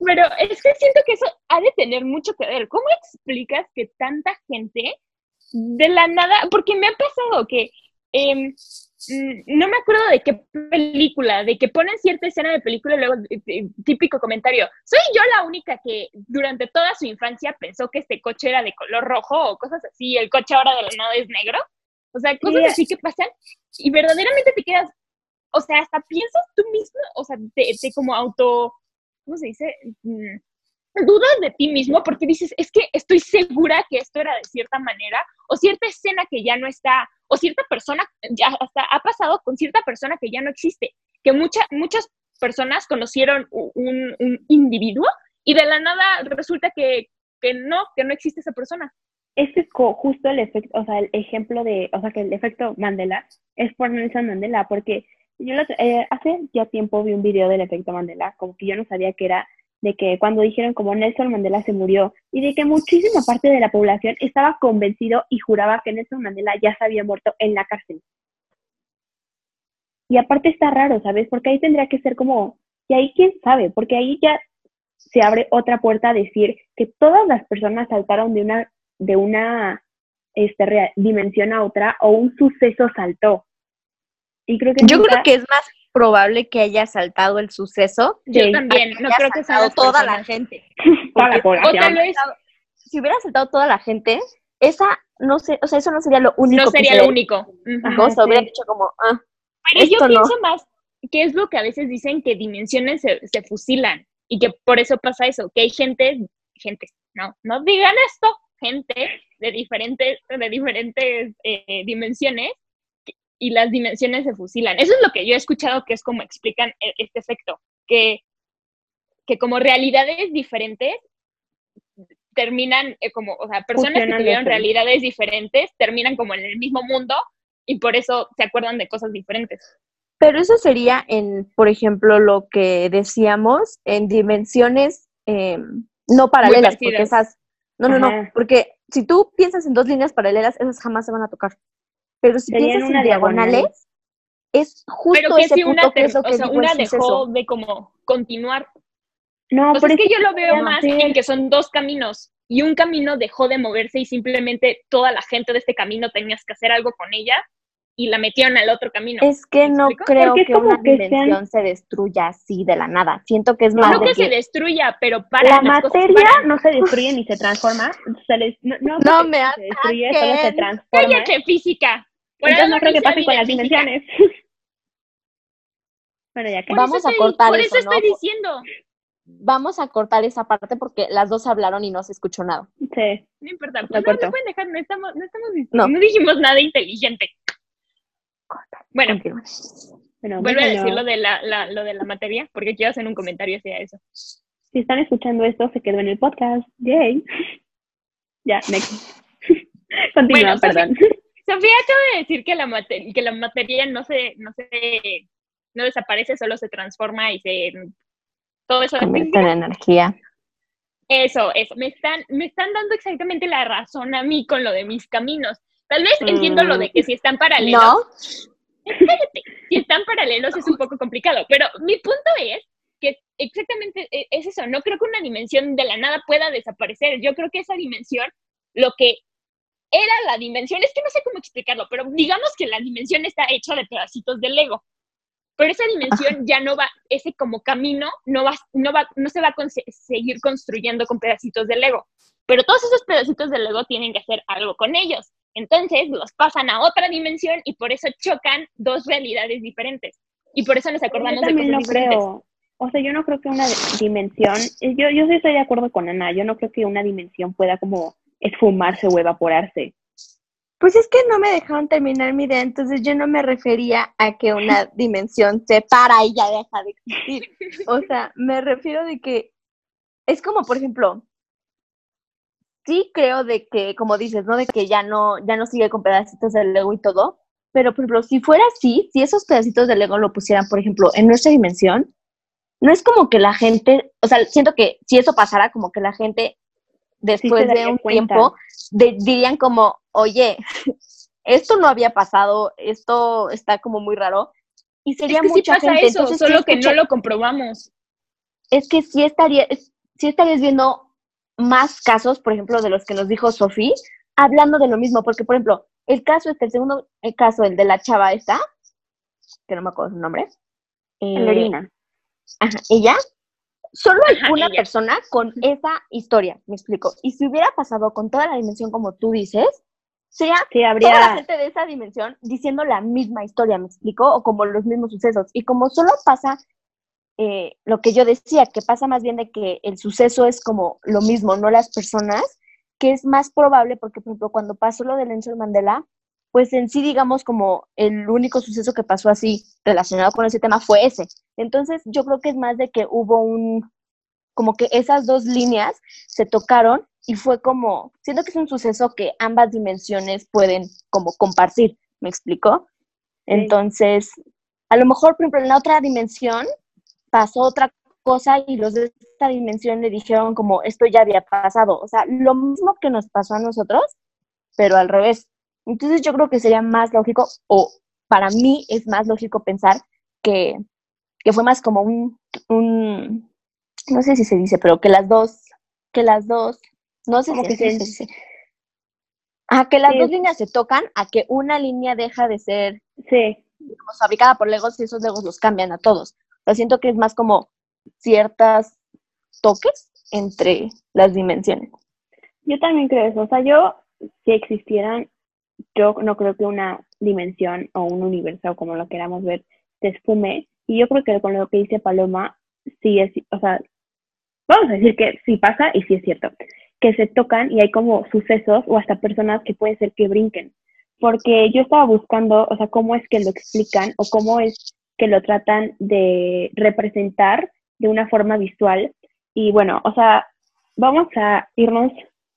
Pero es que siento que eso ha de tener mucho que ver. ¿Cómo explicas que tanta gente de la nada, porque me ha pasado que em, no me acuerdo de qué película, de que ponen cierta escena de película y luego eh, eh, típico comentario, soy yo la única que durante toda su infancia pensó que este coche era de color rojo o cosas así, el coche ahora de la nada es negro. O sea, cosas así que pasan y verdaderamente te quedas, o sea, hasta piensas tú mismo, o sea, te, te como auto, ¿cómo se dice? Dudas de ti mismo porque dices, es que estoy segura que esto era de cierta manera, o cierta escena que ya no está, o cierta persona, ya hasta ha pasado con cierta persona que ya no existe, que muchas muchas personas conocieron un, un, individuo y de la nada resulta que, que no, que no existe esa persona. Este es justo el efecto, o sea, el ejemplo de, o sea, que el efecto Mandela es por Nelson Mandela, porque yo eh, hace ya tiempo vi un video del efecto Mandela, como que yo no sabía que era de que cuando dijeron como Nelson Mandela se murió y de que muchísima parte de la población estaba convencido y juraba que Nelson Mandela ya se había muerto en la cárcel. Y aparte está raro, ¿sabes? Porque ahí tendría que ser como, y ahí quién sabe, porque ahí ya se abre otra puerta a decir que todas las personas saltaron de una, de una este, dimensión a otra o un suceso saltó. Y creo que Yo creo que es más probable que haya saltado el suceso. Yo también, no creo que saltado toda la gente. toda la población. si hubiera saltado toda la gente, esa no sé, o sea, eso no sería lo único. No sería lo único. o sea, hubiera dicho como, ah, Pero yo pienso más que es lo que a veces dicen que dimensiones se, se, fusilan y que por eso pasa eso, que hay gente, gente, no, no digan esto, gente de diferentes, de diferentes eh, dimensiones y las dimensiones se fusilan. Eso es lo que yo he escuchado que es como explican e, este efecto, que, que como realidades diferentes terminan eh, como, o sea, personas que tuvieron realidades diferentes terminan como en el mismo mundo y por eso se acuerdan de cosas diferentes. Pero eso sería en, por ejemplo, lo que decíamos, en dimensiones em, no paralelas, porque esas, no, no, no, porque si tú piensas en dos líneas paralelas, esas jamás se van a tocar. Pero si piensas en diagonales, es justo ese punto que es lo que o sea, una dejó de como continuar. No, pero es que yo lo veo más en que son dos caminos y un camino dejó de moverse y simplemente toda la gente de este camino tenías que hacer algo con ella y la metieron al otro camino. Es que no creo que una dimensión se destruya así de la nada. Siento que es más no que, se destruya, pero para la materia no se destruye ni se transforma. no, no, me se destruye, solo se transforma. Cállate, física. Entonces no creo que pase con las dimensiones. bueno, ya que vamos a cortar por eso, eso estoy diciendo. Vamos a cortar esa parte porque las dos hablaron y no se escuchó nada. Sí. No importa. Pues no, no pueden dejar, no estamos, no estamos no. no dijimos nada inteligente. Bueno, bueno vuelve a decir lo de la, la, lo de la materia, porque quiero hacer un comentario hacia eso. Si están escuchando esto, se quedó en el podcast. Yay. ya, next. Continúa, perdón. Sofía acaba de decir que la, materia, que la materia no se, no se, no desaparece, solo se transforma y se, todo eso. Convierte en energía. Eso, eso. Me están, me están dando exactamente la razón a mí con lo de mis caminos. Tal vez entiendo lo de que si están paralelos. No. si están paralelos es un poco complicado, pero mi punto es que exactamente e, es eso. No creo que una dimensión de la nada pueda desaparecer. Yo creo que esa dimensión, lo que era la dimensión, es que no sé cómo explicarlo, pero digamos que la dimensión está hecha de pedacitos de Lego. Pero esa dimensión ya no va, ese como camino no va, no va, no se va a seguir construyendo con pedacitos de Lego. Pero todos esos pedacitos de Lego tienen que hacer algo con ellos. Entonces los pasan a otra dimensión y por eso chocan dos realidades diferentes. Y por eso nos acordamos de cosas no Creo. O sea, yo no creo que una dimensión, yo, yo sí estoy de acuerdo con Ana, yo no creo que una dimensión pueda como esfumarse o evaporarse. Pues es que no me dejaron terminar mi idea, entonces yo no me refería a que una dimensión se para y ya deja de existir. O sea, me refiero de que es como, por ejemplo, sí creo de que, como dices, ¿no? De que ya no, ya no sigue con pedacitos de Lego y todo, pero por ejemplo, si fuera así, si esos pedacitos de Lego lo pusieran, por ejemplo, en nuestra dimensión, no es como que la gente, o sea, siento que si eso pasara, como que la gente después de un tiempo dirían como, oye, esto no había pasado, esto está como muy raro. Y sería es que mucha pasa eso, solo que no lo comprobamos. Es que sí estaría, sí estarías viendo más casos, por ejemplo, de los que nos dijo Sofía, hablando de lo mismo, porque, por ejemplo, el caso este, el segundo el caso, el de la chava esta, que no me acuerdo su nombre. Eh, Lorena. Ajá, ella, solo hay una persona con esa historia, me explico. Y si hubiera pasado con toda la dimensión como tú dices, sería sí, habría... toda la gente de esa dimensión diciendo la misma historia, me explico, o como los mismos sucesos. Y como solo pasa eh, lo que yo decía, que pasa más bien de que el suceso es como lo mismo, no las personas, que es más probable, porque por ejemplo, cuando pasó lo de Nelson Mandela, pues en sí, digamos, como el único suceso que pasó así relacionado con ese tema fue ese. Entonces, yo creo que es más de que hubo un, como que esas dos líneas se tocaron y fue como, siento que es un suceso que ambas dimensiones pueden como compartir, ¿me explico? Entonces, a lo mejor, por ejemplo, en la otra dimensión pasó otra cosa y los de esta dimensión le dijeron como esto ya había pasado. O sea, lo mismo que nos pasó a nosotros, pero al revés. Entonces yo creo que sería más lógico, o para mí es más lógico pensar que, que fue más como un, un, no sé si se dice, pero que las dos, que las dos, no sé si se, dice. A que las dos líneas se tocan, a que una línea deja de ser sí. fabricada por Legos y esos Legos los cambian a todos. O siento que es más como ciertas toques entre las dimensiones. Yo también creo eso. O sea, yo, si existieran, yo no creo que una dimensión o un universo, como lo queramos ver, se esfume. Y yo creo que con lo que dice Paloma, sí es, o sea, vamos a decir que sí pasa y sí es cierto, que se tocan y hay como sucesos o hasta personas que puede ser que brinquen. Porque yo estaba buscando, o sea, cómo es que lo explican o cómo es que lo tratan de representar de una forma visual. Y bueno, o sea, vamos a irnos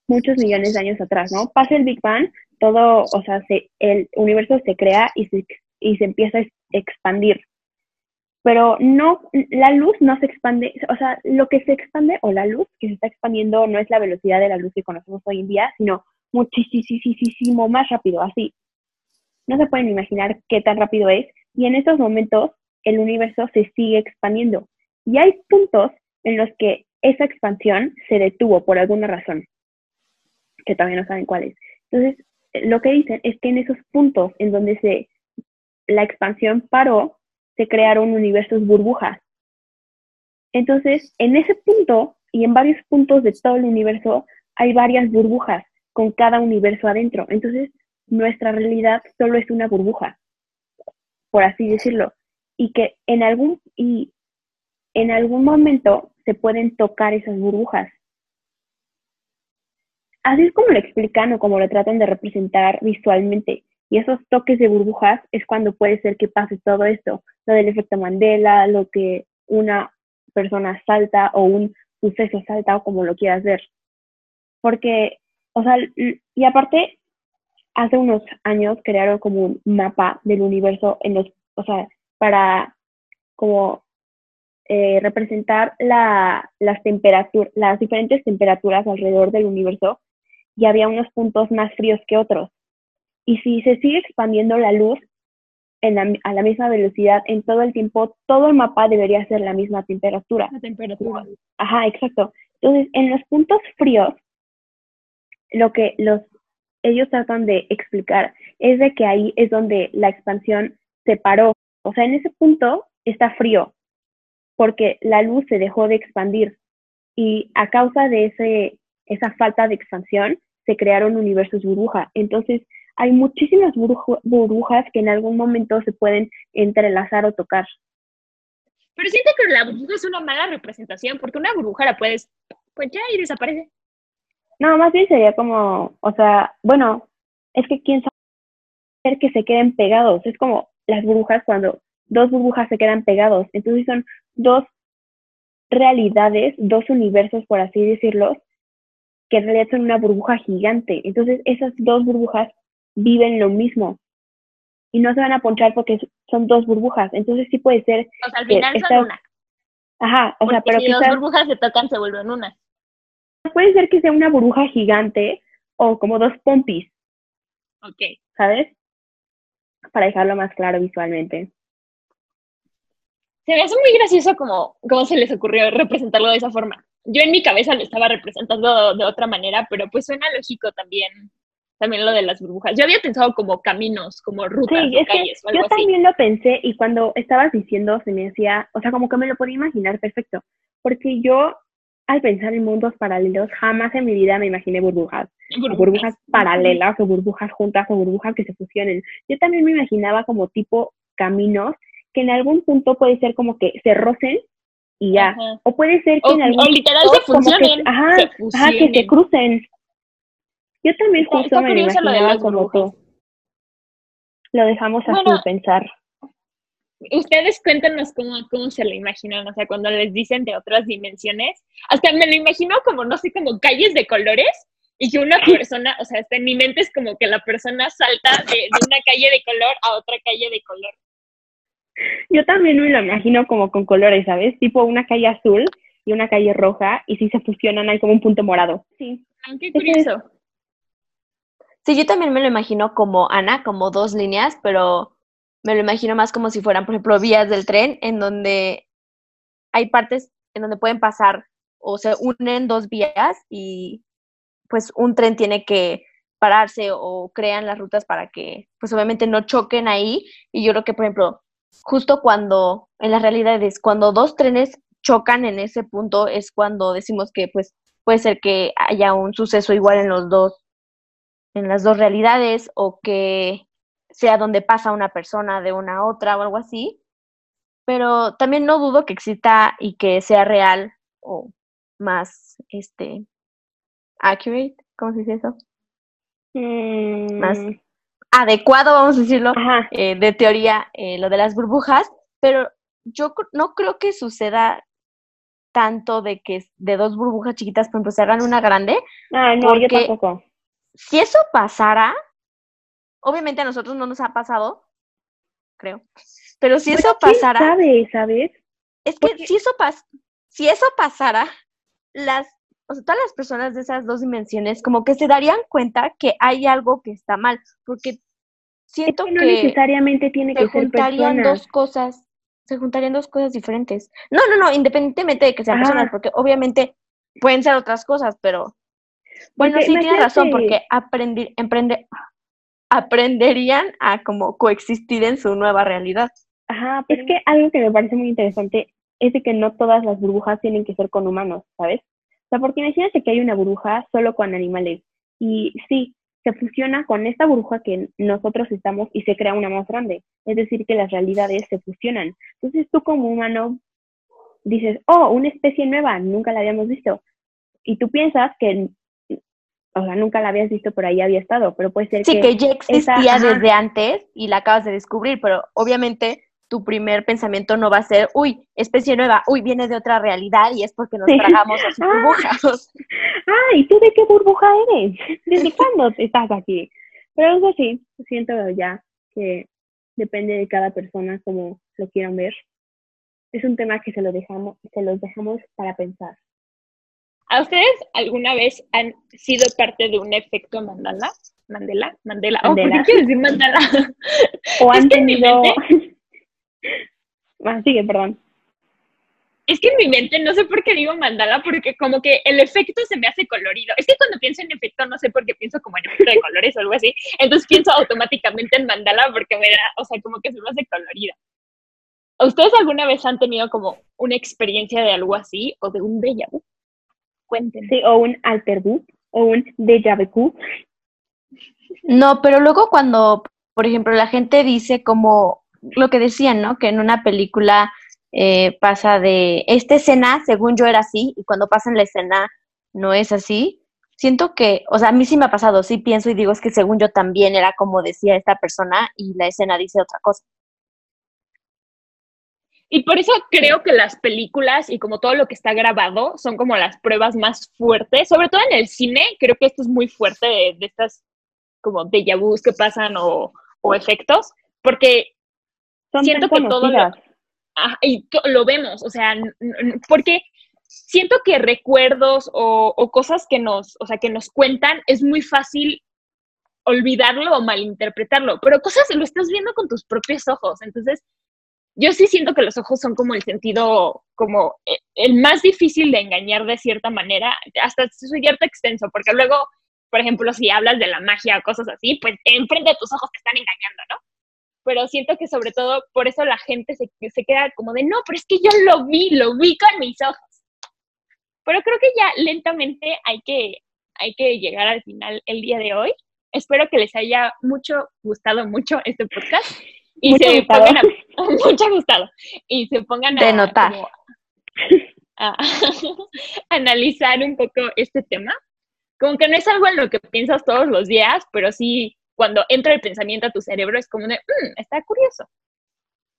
muchos millones de años atrás, ¿no? Pasa el Big Bang, todo, o sea, se, el universo se crea y se, y se empieza a expandir. Pero no, la luz no se expande, o sea, lo que se expande o la luz que se está expandiendo no es la velocidad de la luz que conocemos hoy en día, sino muchísimo más rápido, así. No se pueden imaginar qué tan rápido es. Y en estos momentos el universo se sigue expandiendo. Y hay puntos en los que esa expansión se detuvo por alguna razón, que todavía no saben cuáles. Entonces, lo que dicen es que en esos puntos en donde se, la expansión paró, se crearon universos burbujas. Entonces, en ese punto y en varios puntos de todo el universo hay varias burbujas con cada universo adentro. Entonces, nuestra realidad solo es una burbuja, por así decirlo. Y que en algún, y en algún momento se pueden tocar esas burbujas. Así es como lo explican o como lo tratan de representar visualmente. Y esos toques de burbujas es cuando puede ser que pase todo esto, lo del efecto Mandela, lo que una persona salta o un suceso salta o como lo quieras ver. Porque, o sea, y aparte, hace unos años crearon como un mapa del universo en los, o sea, para como eh, representar la, las temperaturas, las diferentes temperaturas alrededor del universo y había unos puntos más fríos que otros. Y si se sigue expandiendo la luz en a la misma velocidad en todo el tiempo, todo el mapa debería ser la misma temperatura. La temperatura. Ajá, exacto. Entonces, en los puntos fríos, lo que los ellos tratan de explicar es de que ahí es donde la expansión se paró. O sea, en ese punto está frío, porque la luz se dejó de expandir y a causa de ese, esa falta de expansión se crearon universos burbuja. Entonces, hay muchísimas burbujas que en algún momento se pueden entrelazar o tocar. Pero siento que la burbuja es una mala representación, porque una burbuja la puedes, pues ya y desaparece. No, más bien sería como, o sea, bueno, es que quién sabe que se queden pegados. Es como las burbujas cuando dos burbujas se quedan pegados. Entonces son dos realidades, dos universos, por así decirlo, que en realidad son una burbuja gigante. Entonces esas dos burbujas viven lo mismo y no se van a ponchar porque son dos burbujas. Entonces sí puede ser. O sea, al final son una. Ajá, o sea, pero si dos burbujas se tocan, se vuelven una. Puede ser que sea una burbuja gigante o como dos pompis. Ok. ¿Sabes? Para dejarlo más claro visualmente. Se me hace muy gracioso como, cómo se les ocurrió representarlo de esa forma. Yo en mi cabeza lo estaba representando de otra manera, pero pues suena lógico también también lo de las burbujas. Yo había pensado como caminos, como rutas sí, calles o algo Yo también lo pensé y cuando estabas diciendo se me hacía, o sea, como que me lo podía imaginar perfecto, porque yo al pensar en mundos paralelos jamás en mi vida me imaginé burbujas, burbujas, burbujas paralelas o burbujas juntas o burbujas que se fusionen. Yo también me imaginaba como tipo caminos que en algún punto puede ser como que se rocen y ya. O puede ser que en algún o literal se fusionen. ajá, ajá, que se crucen. Yo también justo me imaginaba como tú. Lo dejamos así pensar. Ustedes cuéntanos cómo, cómo se lo imaginan, o sea, cuando les dicen de otras dimensiones. Hasta me lo imagino como, no sé, como calles de colores y que una persona, o sea, hasta en mi mente es como que la persona salta de, de una calle de color a otra calle de color. Yo también me lo imagino como con colores, ¿sabes? Tipo una calle azul y una calle roja y si se fusionan hay como un punto morado. Sí. Ah, qué curioso. Sí, yo también me lo imagino como Ana, como dos líneas, pero me lo imagino más como si fueran, por ejemplo, vías del tren en donde hay partes en donde pueden pasar o se unen dos vías y pues un tren tiene que pararse o crean las rutas para que pues obviamente no choquen ahí. Y yo creo que por ejemplo justo cuando en la realidad es cuando dos trenes chocan en ese punto es cuando decimos que pues puede ser que haya un suceso igual en los dos en las dos realidades o que sea donde pasa una persona de una a otra o algo así. Pero también no dudo que exista y que sea real o más este accurate, ¿cómo se dice eso? Más mm. adecuado, vamos a decirlo, eh, de teoría, eh, lo de las burbujas, pero yo no creo que suceda tanto de que de dos burbujas chiquitas, por ejemplo, se hagan una grande. Ah, no, yo tampoco si eso pasara, obviamente a nosotros no nos ha pasado, creo, pero si eso pasara... sabe, ¿sabes? Es que si eso, pas si eso pasara, las, o sea, todas las personas de esas dos dimensiones como que se darían cuenta que hay algo que está mal, porque siento que, no necesariamente tiene que ser juntarían dos cosas, se juntarían dos cosas diferentes. No, no, no, independientemente de que sean personas, porque obviamente pueden ser otras cosas, pero bueno, sí, tienes razón, porque aprender, emprende, aprenderían a como coexistir en su nueva realidad. Ajá, pero es que algo que me parece muy interesante es de que no todas las burbujas tienen que ser con humanos, ¿sabes? O sea, porque imagínate que hay una burbuja solo con animales y sí, se fusiona con esta burbuja que nosotros estamos y se crea una más grande. Es decir, que las realidades se fusionan. Entonces tú como humano dices, oh, una especie nueva, nunca la habíamos visto. Y tú piensas que o sea, nunca la habías visto, por ahí había estado, pero puede ser sí, que... ya existía desde antes y la acabas de descubrir, pero obviamente tu primer pensamiento no va a ser, uy, especie nueva, uy, viene de otra realidad y es porque nos tragamos a sus ah. burbujas. Ah, ¿y tú de qué burbuja eres? ¿Desde cuándo estás aquí? Pero algo así, siento ya que depende de cada persona como lo quieran ver. Es un tema que se lo dejamos, se los dejamos para pensar. ¿A ustedes alguna vez han sido parte de un efecto Mandela? Mandela, Mandela. Oh, ¿Por qué quiero decir Mandela? O han tenido. ah, sigue, perdón. Es que en mi mente, no sé por qué digo mandala, porque como que el efecto se me hace colorido. Es que cuando pienso en efecto, no sé por qué pienso como en efecto de colores o algo así. Entonces pienso automáticamente en mandala porque me da, o sea, como que se me hace colorido. ¿Ustedes alguna vez han tenido como una experiencia de algo así o de un déjà vu? Sí, o un alter o un déjà vu. No, pero luego cuando, por ejemplo, la gente dice como lo que decían, ¿no? Que en una película eh, pasa de esta escena, según yo era así, y cuando pasa en la escena no es así. Siento que, o sea, a mí sí me ha pasado, sí pienso y digo es que según yo también era como decía esta persona y la escena dice otra cosa. Y por eso creo que las películas y como todo lo que está grabado son como las pruebas más fuertes, sobre todo en el cine, creo que esto es muy fuerte de, estas como déjà vus que pasan o, efectos, porque siento que todo lo, y lo vemos, o sea, porque siento que recuerdos o, o, cosas que nos, o sea, que nos cuentan es muy fácil olvidarlo o malinterpretarlo, pero cosas lo estás viendo con tus propios ojos, entonces yo sí siento que los ojos son como el sentido, como eh, el más difícil de engañar de cierta manera, hasta su cierto extenso, porque luego, por ejemplo, si hablas de la magia o cosas así, pues enfrente de tus ojos te están engañando, ¿no? Pero siento que sobre todo por eso la gente se, se queda como de, no, pero es que yo lo vi, lo vi con mis ojos. Pero creo que ya lentamente hay que, hay que llegar al final el día de hoy. Espero que les haya mucho gustado mucho este podcast y Mucho se gustado. pongan a, mucho gustado y se pongan a, De notar. como a analizar un poco este tema. Como que no es algo en lo que piensas todos los días, pero sí cuando entra el pensamiento a tu cerebro es como de, "Mm, está curioso.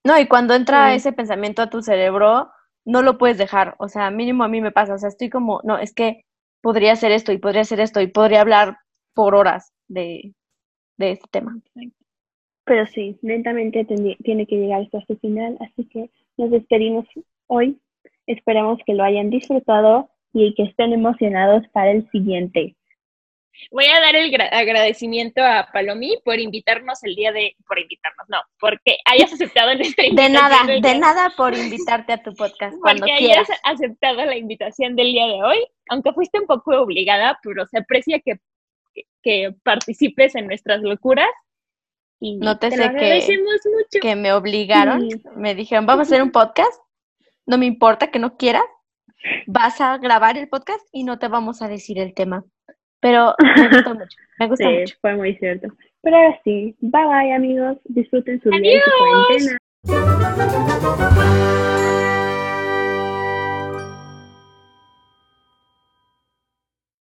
No, y cuando entra Sí. ese pensamiento a tu cerebro, no lo puedes dejar. O sea, mínimo a mí me pasa. O sea, estoy como, no, es que podría hacer esto y podría hacer esto y podría hablar por horas de, de este tema. Pero sí, lentamente tiene que llegar esto a su final, así que nos despedimos hoy. Esperamos que lo hayan disfrutado y que estén emocionados para el siguiente. Voy a dar el gra- agradecimiento a Palomi por invitarnos el día de, por invitarnos, no, porque hayas aceptado nuestra De invitación. nada, del de nada por invitarte a tu podcast cuando porque quieras. hayas aceptado la invitación del día de hoy, aunque fuiste un poco obligada, pero se aprecia que, que participes en nuestras locuras. Y No te sé que- mucho. Que me obligaron, Sí. me dijeron, vamos a hacer un podcast, no me importa que no quieras, vas a grabar el podcast y no te vamos a decir el tema. Pero me gustó mucho, me gustó Sí, mucho. fue muy cierto. Pero ahora sí, bye bye amigos, disfruten su día y su Adiós. cuarentena.